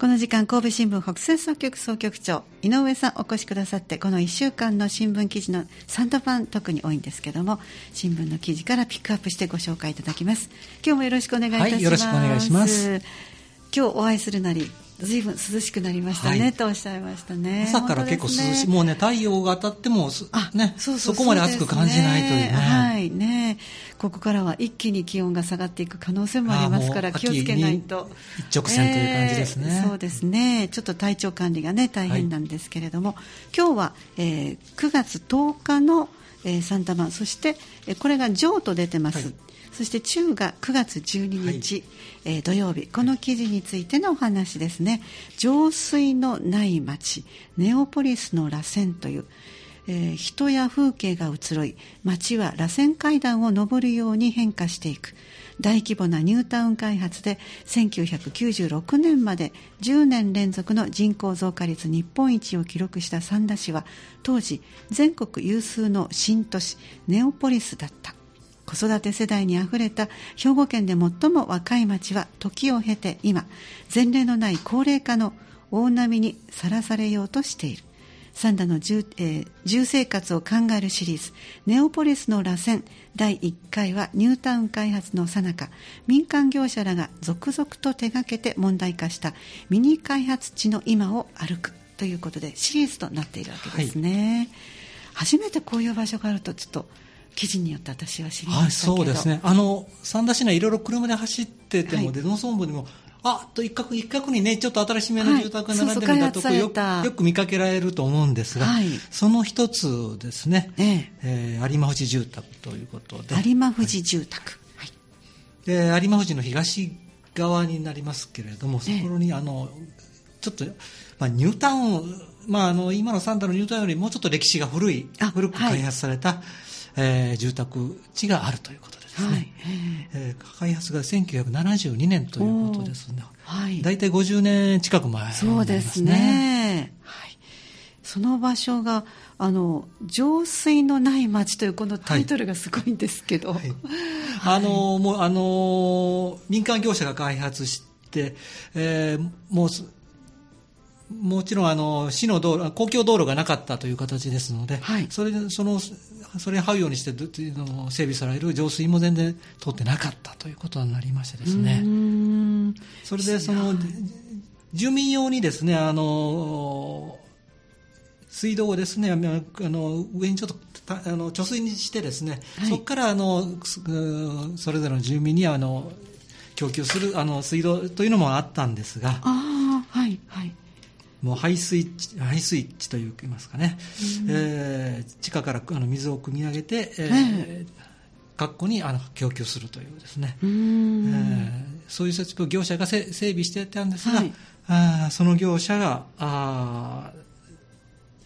この時間神戸新聞北西総局総局長井上さんお越しくださってこの1週間の新聞記事の3度版特に多いんですけども新聞の記事からピックアップしてご紹介いただきます。今日もよろしくお願いいたします、はい、よろしくお願いします。今日お会いするなりずいぶん涼しくなりましたね、はい、とおっしゃいましたね。朝から結構涼しい、ね、もうね太陽が当たってもねそこまで暑く感じないというね、はいねここからは一気に気温が下がっていく可能性もありますから気をつけないと。一直線という感じですね、えー、そうですね。ちょっと体調管理がね大変なんですけれども、はい、今日は、えー、9月10日の、えー、サンタマンそして、えー、これがジョーと出てます、はいそして中が9月12日、はい、えー、土曜日。この記事についてのお話ですね。浄水のない町ネオポリスの螺旋というえー、人や風景が移ろい街は螺旋階段を上るように変化していく。大規模なニュータウン開発で1996年まで10年連続の人口増加率日本一を記録した三田市は当時全国有数の新都市ネオポリスだった子育て世代にあふれた兵庫県で最も若い町は時を経て今前例のない高齢化の大波にさらされようとしている。サンダの住,、えー、住生活を考えるシリーズ「ネオポリスの螺旋」第1回はニュータウン開発のさなか民間業者らが続々と手がけて問題化したミニ開発地の今を歩くということでシリーズとなっているわけですね、はい、初めてこういう場所があるとちょっと記事によって私は知りましたはい、そうですね。あの三田市内いろいろ車で走ってても、はい、農村部にもあと一角一角にねちょっと新しめの住宅が並んでるんだとこよよく見かけられると思うんですが、はい、その一つですね、ええ。えー、有馬富士住宅ということで。有馬富士住宅、はい、で有馬富士の東側になりますけれどもそこに、あのちょっと、まあ、ニュータウン、まあ、あの今のサンダのニュータウンよりもうちょっと歴史が古い古く開発された、はいえー、住宅地があるということですね、はい、えー、開発が1972年ということですね、はい、大体50年近く前、ね、そうですね、はい、その場所があの浄水のない町というこのタイトルがすごいんですけど、はい、あのもうあの民間業者が開発して、えー、もうもちろんあの市の道路公共道路がなかったという形ですので、はい、それでそのそれに這うようにして整備される浄水も全然通ってなかったということになりましてですね。それでその住民用にですねあの水道をですねあの上にちょっとあの貯水にしてですね、はい、そこからあのそれぞれの住民にあの供給するあの水道というのもあったんですが。あはいはいもう排水排水地といいますかね、うん、えー、地下からあの水を汲み上げて、えー、学校にあの供給するというですね、えー、そういう設備を業者が整備してたんですが、はい、あその業者があ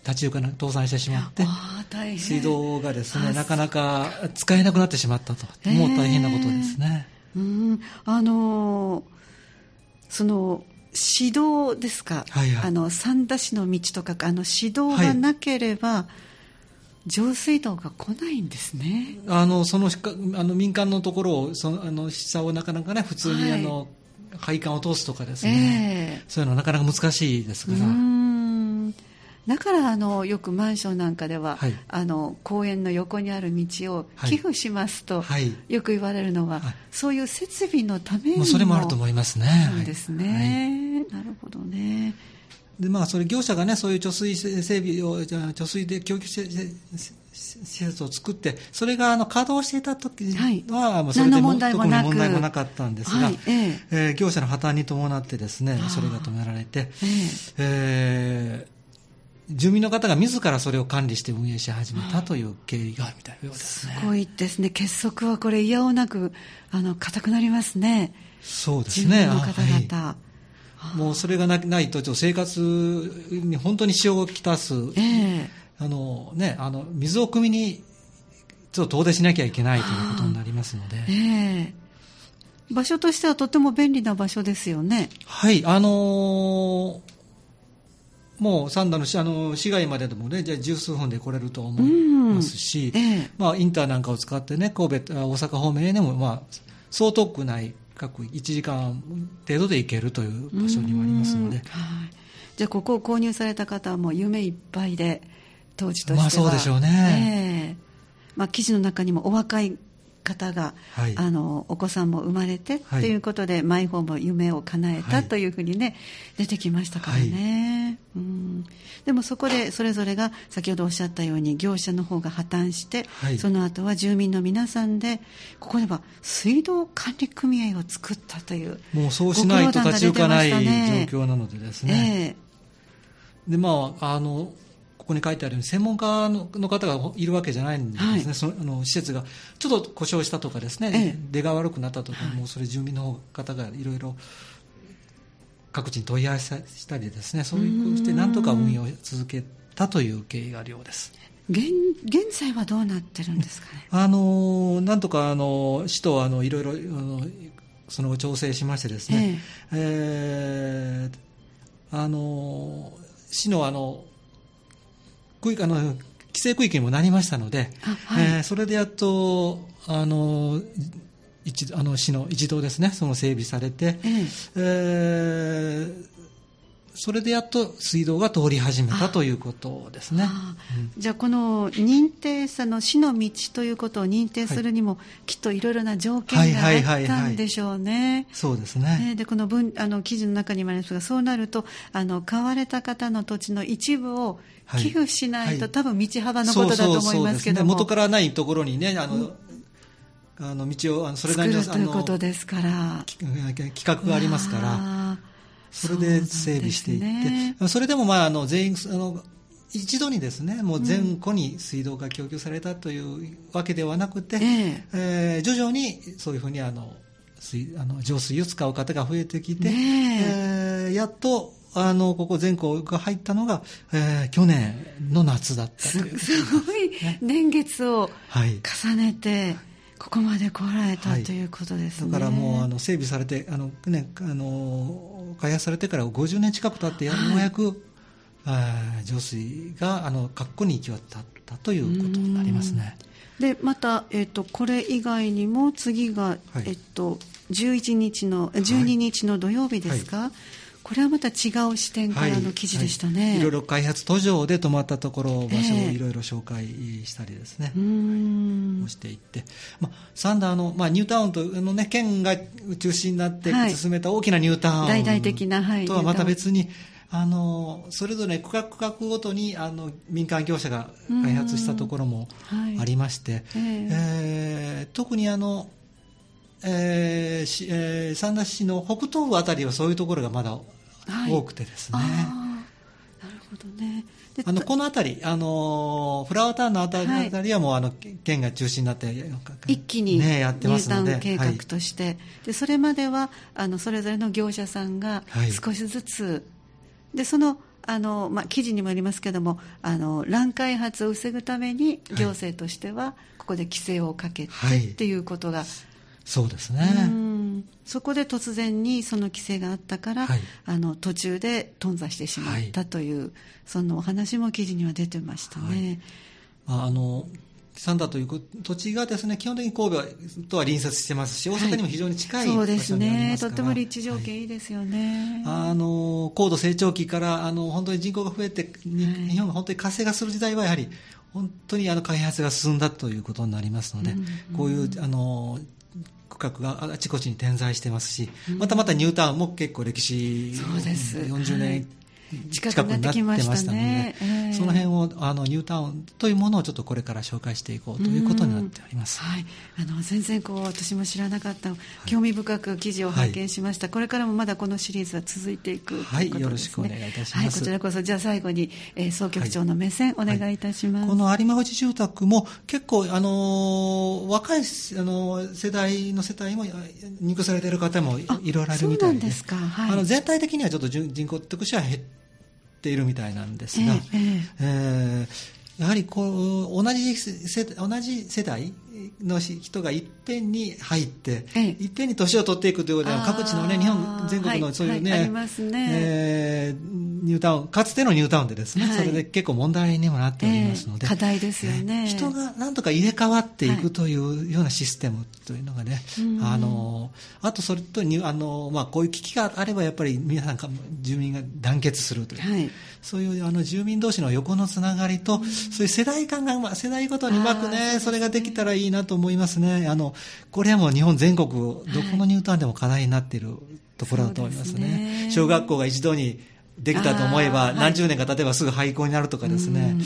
立ち行かな倒産してしまって水道がですねなかなか使えなくなってしまったと。もう大変なことですね。うん。あのー、その指導ですか、はいはい、あの三田市の道とかあの指導がなければ、はい、上水道が来ないんですね。あのそのあの民間のところをそのあの下をなかなかね普通にあの、はい、配管を通すとかですね、えー、そういうのはなかなか難しいですから。だからあのよくマンションなんかでは、はい、あの公園の横にある道を寄付しますと、はい、よく言われるのは、はい、そういう設備のためにもそれもあると思いますね。そうですね、なるほどね。でまあ、それ業者が、ね、そういう貯水整備を貯水で供給施設を作ってそれがあの稼働していた時は、はい、それでも問題もな問題もなかったんですが、はいえー、えー、業者の破綻に伴ってですねそれが止められて、えー、えー住民の方が自らそれを管理して運営し始めたという経緯があるみたいなようですね。すごいですね。結束はこれ、いやおなく、あの、硬くなりますね。そうですね。の方々。もうそれがないと、生活に本当に支障をきたす、えー、あのね、あの水を汲みにちょっと遠出しなきゃいけないということになりますので。えー、場所としてはとても便利な場所ですよね。はい、あのーもう三田のあの市街まででもね、じゃ十数分で来れると思いますし、うん。ええ、まあ、インターなんかを使ってね、神戸、大阪方面へでも、まあ、そう遠くない、各1時間程度で行けるという場所にもありますので、じゃあここを購入された方はもう夢いっぱいで当時としては。まあそうでしょうね。ええ。まあ、記事の中にもお若い方が、はい。あのお子さんも生まれてはい。ということで、マイホームも夢を叶えたはい。というふうにね、出てきましたからね、うん、でもそこでそれぞれが先ほどおっしゃったように業者の方が破綻して、はい。その後は住民の皆さんでここでは水道管理組合を作ったというもうそうしないと立ち行かない状況なのでですね。え。でまあ、あのここに書いてあるように専門家のの方がいるわけじゃないんですね、はい。そのあの施設がちょっと故障したとかですね、ええ。出が悪くなったとか、もうそれ住民の方がいろいろ各地に問い合わせしたりですねそういうしてなんとか運用を続けたという経緯があるようです。現現在はどうなってるんですかね？あのなんとかあの市とあのいろいろあのその後調整しましてですね、えーあの市のあの区域あの規制区域にもなりましたので、あはい。えーそれでやっとあの一あの市の一堂ですねその整備されて、ええ。えーそれでやっと水道が通り始めたということですね。ああじゃあこの認定さの死の道ということを認定するにも、きっといろいろな条件がはいはいはいはいあったんでしょうね。そうですね。ねでこの文あの記事の中にもありますがそうなるとあの買われた方の土地の一部をはい。寄付しないと、はい。多分道幅のことだと思いますけども。ね、元からないところにね、あの、あの道をあのそれな作りのるということあのですから。き企画がありますから、らそれで整備していって、それでもまああの全員あの一度にですね、もう全戸に水道が供給されたというわけではなくて、えええー徐々にそういうふうにあの水あの浄水を使う方が増えてきて、ねえ。ーやっとあのここ全校が入ったのが、えー去年の夏だったすという。すごい年月をはい。重ねてここまで来られたはい。ということですね。だからもうあの整備されてあの、ね、あの開発されてから50年近く経ってよはい。うやく、あー浄水があの格好に行き渡ったということになりますね。でまた、えっとこれ以外にも次が、はい。えっと11日のえ12日の土曜日ですか、これはまた違う視点からの記事でしたね。はい。いろいろ開発途上で泊まったところ場所をええ。いろいろ紹介したりですね、うーん。をしていって、まあ、サンダーの、まあ、ニュータウンとあの、ね、県が中心になってはい。進めた大きなニュータウン、大々的なはいとはまた別にあのそれぞれ区画区画ごとにあの民間業者が開発したところもはい。ありまして、ええ。えー特にあの、えーしえー三田市の北東部あたりはそういうところがまだはい。多くてですね。あー。なるほどね。であのこの辺り、あのフラワータウンの辺り,、りはもうあの県が中心になって一気にね、やってますので入団計画として、でそれまではあのそれぞれの業者さんがはい。少しずつ、でそのあの、まあ、記事にもありますけどもあの乱開発を防ぐために行政としてはここで規制をかけてはい。っていうことが、そうですね。うん。そこで突然にその規制があったから、はい。あの途中で頓挫してしまったという、そのお話も記事には出てましたね。まあ、あの三田という土地がですね基本的に神戸とは隣接してますし大阪にも非常に近い場そうですね。とっても立地条はい件いいですよね。あの高度成長期からあの本当に人口が増えて、日本が本当に活性化する時代はやはり本当にあの開発が進んだということになりますので、うんうん。こういうあの区画があちこちに点在してますし、またまたニュータウンも結構歴史そうです。40はい。年近近くになってきましたたので、ね。ええその辺をあのニュータウンというものをちょっとこれから紹介していこうということになっております。はい、あの全然こう私も知らなかった、興味深く記事を拝見しました、これからもまだこのシリーズは続いていくはいということです、ね、よろしくお願いいたします。はい、こちらこそじゃあ最後に、えー総局長の目線、お願いいたします、この有馬富士住宅も結構、あのー若い、あのー世代の世帯も入居されている方もいろいろあるみたいでそうなんですか。はい。あの全体的にはちょっと人人口としては減っているみたいなんですが、ええええ。ーやはりこう同じ世同じ世代の人がいっぺんに入って、ええ。いっぺんに年を取っていくということであー。各地のね日本全国はい。のそういうね、はい。ありますね。えーニュータウンかつてのニュータウンでですね、はい。それで結構問題にもなっておりますので、ええ課題ですよね。えー人がなんとか入れ替わっていはいくというようなシステムというのがね、うん。あのあとそれとにあの、まあ、こういう危機があればやっぱり皆さんか住民が団結するという、はい。そういうあの住民同士の横のつながりと、そういう世代間がうま、世代ごとにうまくねそれができたらいいなと思いますね。あの、これはもう日本全国、どこのニュータウンでも課題になっているところだと思いますそうですね。ね小学校が一度にできたと思えば、何十年か経てばすぐ廃校になるとかですね。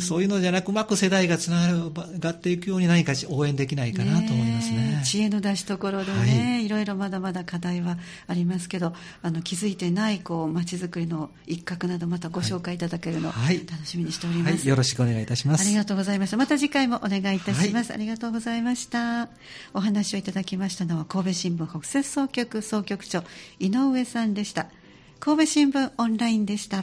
そういうのじゃなく、うまく世代がつながっていくように何か応援できないかなと思いますね。え。知恵の出し所でね、い、ろいろまだまだ課題はありますけどあの気づいてないこう街づくりの一角などまたご紹介いただけるの、はい。楽しみにしております、はい、よろしくお願いいたします。ありがとうございましたまた次回もお願いいたします、ありがとうございました。お話をいただきましたのは神戸新聞北摂総局総局長井上さんでした。神戸新聞オンラインでした